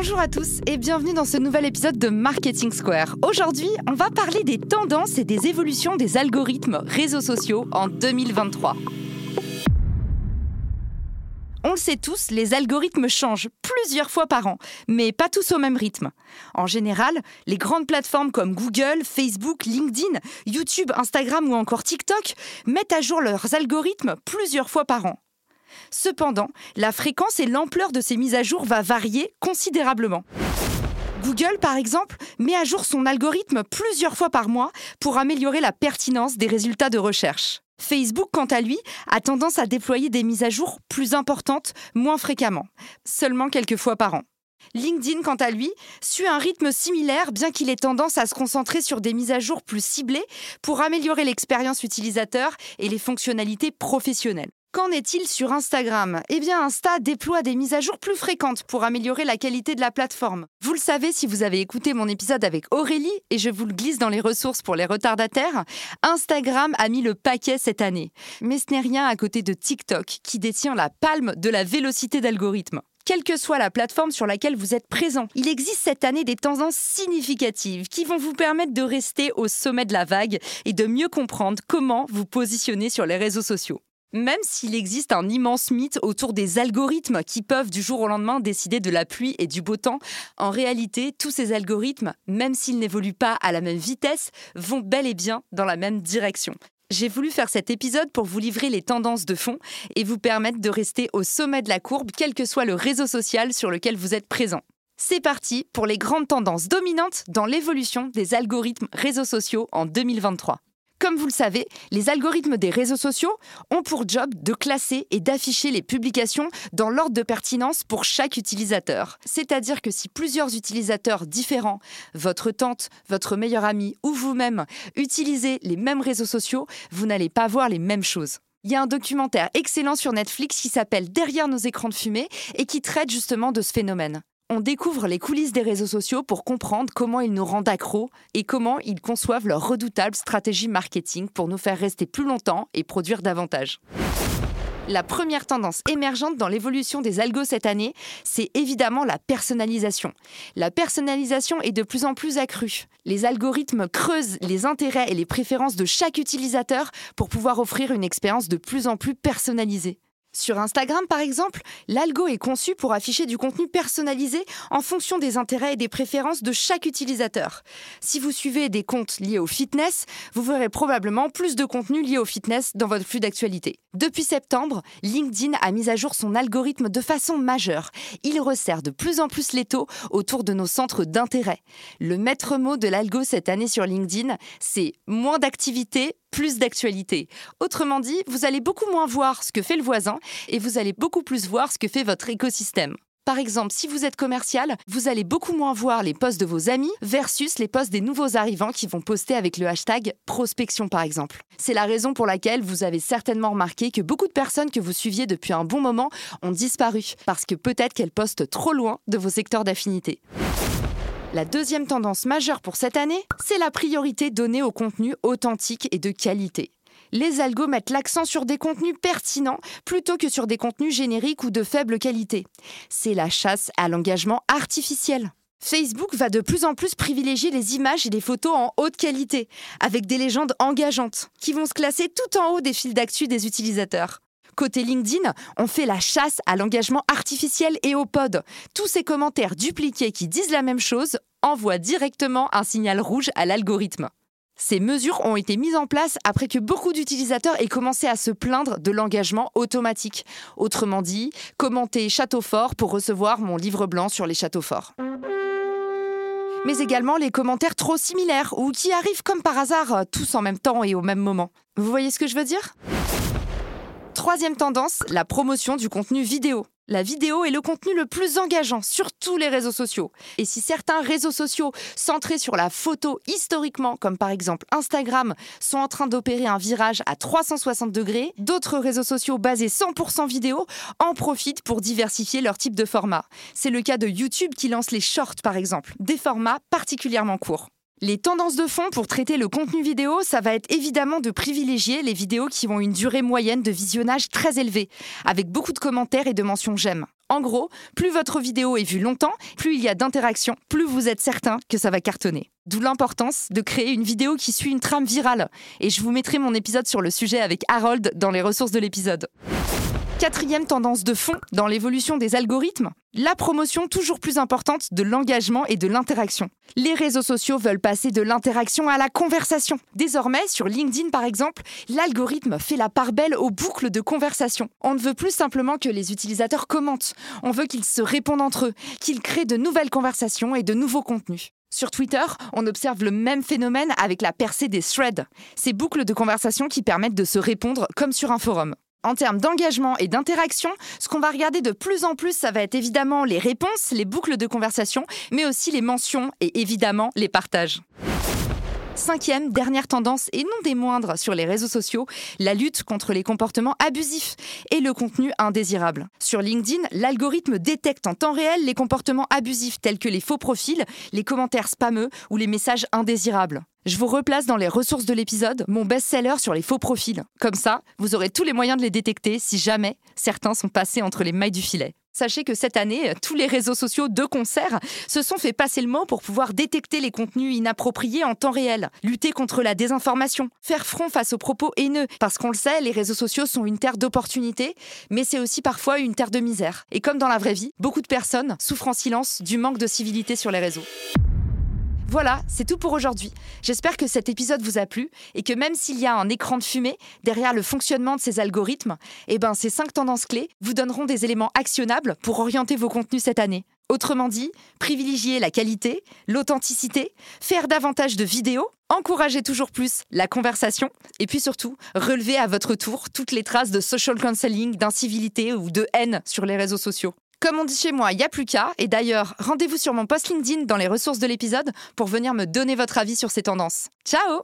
Bonjour à tous et bienvenue dans ce nouvel épisode de Marketing Square. Aujourd'hui, on va parler des tendances et des évolutions des algorithmes réseaux sociaux en 2023. On le sait tous, les algorithmes changent plusieurs fois par an, mais pas tous au même rythme. En général, les grandes plateformes comme Google, Facebook, LinkedIn, YouTube, Instagram ou encore TikTok mettent à jour leurs algorithmes plusieurs fois par an. Cependant, la fréquence et l'ampleur de ces mises à jour va varier considérablement. Google, par exemple, met à jour son algorithme plusieurs fois par mois pour améliorer la pertinence des résultats de recherche. Facebook, quant à lui, a tendance à déployer des mises à jour plus importantes moins fréquemment, seulement quelques fois par an. LinkedIn, quant à lui, suit un rythme similaire, bien qu'il ait tendance à se concentrer sur des mises à jour plus ciblées pour améliorer l'expérience utilisateur et les fonctionnalités professionnelles. Qu'en est-il sur Instagram? Eh bien, Insta déploie des mises à jour plus fréquentes pour améliorer la qualité de la plateforme. Vous le savez si vous avez écouté mon épisode avec Aurélie, et je vous le glisse dans les ressources pour les retardataires, Instagram a mis le paquet cette année. Mais ce n'est rien à côté de TikTok, qui détient la palme de la vélocité d'algorithme quelle que soit la plateforme sur laquelle vous êtes présent. Il existe cette année des tendances significatives qui vont vous permettre de rester au sommet de la vague et de mieux comprendre comment vous positionner sur les réseaux sociaux. Même s'il existe un immense mythe autour des algorithmes qui peuvent du jour au lendemain décider de la pluie et du beau temps, en réalité, tous ces algorithmes, même s'ils n'évoluent pas à la même vitesse, vont bel et bien dans la même direction. J'ai voulu faire cet épisode pour vous livrer les tendances de fond et vous permettre de rester au sommet de la courbe, quel que soit le réseau social sur lequel vous êtes présent. C'est parti pour les grandes tendances dominantes dans l'évolution des algorithmes réseaux sociaux en 2023. Comme vous le savez, les algorithmes des réseaux sociaux ont pour job de classer et d'afficher les publications dans l'ordre de pertinence pour chaque utilisateur. C'est-à-dire que si plusieurs utilisateurs différents, votre tante, votre meilleur ami ou vous-même, utilisez les mêmes réseaux sociaux, vous n'allez pas voir les mêmes choses. Il y a un documentaire excellent sur Netflix qui s'appelle Derrière nos écrans de fumée et qui traite justement de ce phénomène. On découvre les coulisses des réseaux sociaux pour comprendre comment ils nous rendent accros et comment ils conçoivent leur redoutable stratégie marketing pour nous faire rester plus longtemps et produire davantage. La première tendance émergente dans l'évolution des algos cette année, c'est évidemment la personnalisation. La personnalisation est de plus en plus accrue. Les algorithmes creusent les intérêts et les préférences de chaque utilisateur pour pouvoir offrir une expérience de plus en plus personnalisée. Sur Instagram, par exemple, l'algo est conçu pour afficher du contenu personnalisé en fonction des intérêts et des préférences de chaque utilisateur. Si vous suivez des comptes liés au fitness, vous verrez probablement plus de contenu lié au fitness dans votre flux d'actualité. Depuis septembre, LinkedIn a mis à jour son algorithme de façon majeure. Il resserre de plus en plus les taux autour de nos centres d'intérêt. Le maître mot de l'algo cette année sur LinkedIn, c'est moins d'activité, plus d'actualité. Autrement dit, vous allez beaucoup moins voir ce que fait le voisin et vous allez beaucoup plus voir ce que fait votre écosystème. Par exemple, si vous êtes commercial, vous allez beaucoup moins voir les posts de vos amis versus les posts des nouveaux arrivants qui vont poster avec le hashtag prospection par exemple. C'est la raison pour laquelle vous avez certainement remarqué que beaucoup de personnes que vous suiviez depuis un bon moment ont disparu parce que peut-être qu'elles postent trop loin de vos secteurs d'affinité. La deuxième tendance majeure pour cette année, c'est la priorité donnée au contenu authentique et de qualité. Les algos mettent l'accent sur des contenus pertinents plutôt que sur des contenus génériques ou de faible qualité. C'est la chasse à l'engagement artificiel. Facebook va de plus en plus privilégier les images et les photos en haute qualité, avec des légendes engageantes, qui vont se classer tout en haut des fils d'actu des utilisateurs. Côté LinkedIn, on fait la chasse à l'engagement artificiel et au pod. Tous ces commentaires dupliqués qui disent la même chose envoient directement un signal rouge à l'algorithme. Ces mesures ont été mises en place après que beaucoup d'utilisateurs aient commencé à se plaindre de l'engagement automatique. Autrement dit, commenter château fort pour recevoir mon livre blanc sur les châteaux forts mais également les commentaires trop similaires ou qui arrivent comme par hasard tous en même temps et au même moment. Vous voyez ce que je veux dire? Troisième tendance, la promotion du contenu vidéo. La vidéo est le contenu le plus engageant sur tous les réseaux sociaux. Et si certains réseaux sociaux centrés sur la photo historiquement, comme par exemple Instagram, sont en train d'opérer un virage à 360 degrés, d'autres réseaux sociaux basés 100% vidéo en profitent pour diversifier leur type de format. C'est le cas de YouTube qui lance les shorts par exemple, des formats particulièrement courts. Les tendances de fond pour traiter le contenu vidéo, ça va être évidemment de privilégier les vidéos qui ont une durée moyenne de visionnage très élevée, avec beaucoup de commentaires et de mentions j'aime. En gros, plus votre vidéo est vue longtemps, plus il y a d'interactions, plus vous êtes certain que ça va cartonner. D'où l'importance de créer une vidéo qui suit une trame virale. Et je vous mettrai mon épisode sur le sujet avec Harold dans les ressources de l'épisode. Quatrième tendance de fond dans l'évolution des algorithmes, la promotion toujours plus importante de l'engagement et de l'interaction. Les réseaux sociaux veulent passer de l'interaction à la conversation. Désormais, sur LinkedIn par exemple, l'algorithme fait la part belle aux boucles de conversation. On ne veut plus simplement que les utilisateurs commentent, on veut qu'ils se répondent entre eux, qu'ils créent de nouvelles conversations et de nouveaux contenus. Sur Twitter, on observe le même phénomène avec la percée des threads, ces boucles de conversation qui permettent de se répondre comme sur un forum. En termes d'engagement et d'interaction, ce qu'on va regarder de plus en plus, ça va être évidemment les réponses, les boucles de conversation, mais aussi les mentions et évidemment les partages. Cinquième, dernière tendance, et non des moindres sur les réseaux sociaux, la lutte contre les comportements abusifs et le contenu indésirable. Sur LinkedIn, l'algorithme détecte en temps réel les comportements abusifs tels que les faux profils, les commentaires spameux ou les messages indésirables. Je vous replace dans les ressources de l'épisode mon best-seller sur les faux profils. Comme ça, vous aurez tous les moyens de les détecter si jamais certains sont passés entre les mailles du filet. Sachez que cette année, tous les réseaux sociaux de concert se sont fait passer le mot pour pouvoir détecter les contenus inappropriés en temps réel, lutter contre la désinformation, faire front face aux propos haineux. Parce qu'on le sait, les réseaux sociaux sont une terre d'opportunités, mais c'est aussi parfois une terre de misère. Et comme dans la vraie vie, beaucoup de personnes souffrent en silence du manque de civilité sur les réseaux. Voilà, c'est tout pour aujourd'hui. J'espère que cet épisode vous a plu et que même s'il y a un écran de fumée derrière le fonctionnement de ces algorithmes, eh ben ces cinq tendances clés vous donneront des éléments actionnables pour orienter vos contenus cette année. Autrement dit, privilégier la qualité, l'authenticité, faire davantage de vidéos, encourager toujours plus la conversation et puis surtout relever à votre tour toutes les traces de social counseling, d'incivilité ou de haine sur les réseaux sociaux. Comme on dit chez moi, il n'y a plus qu'à. Et d'ailleurs, rendez-vous sur mon post LinkedIn dans les ressources de l'épisode pour venir me donner votre avis sur ces tendances. Ciao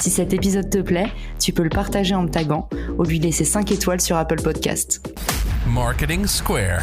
Si cet épisode te plaît, tu peux le partager en me taguant ou lui laisser 5 étoiles sur Apple Podcast. Marketing Square.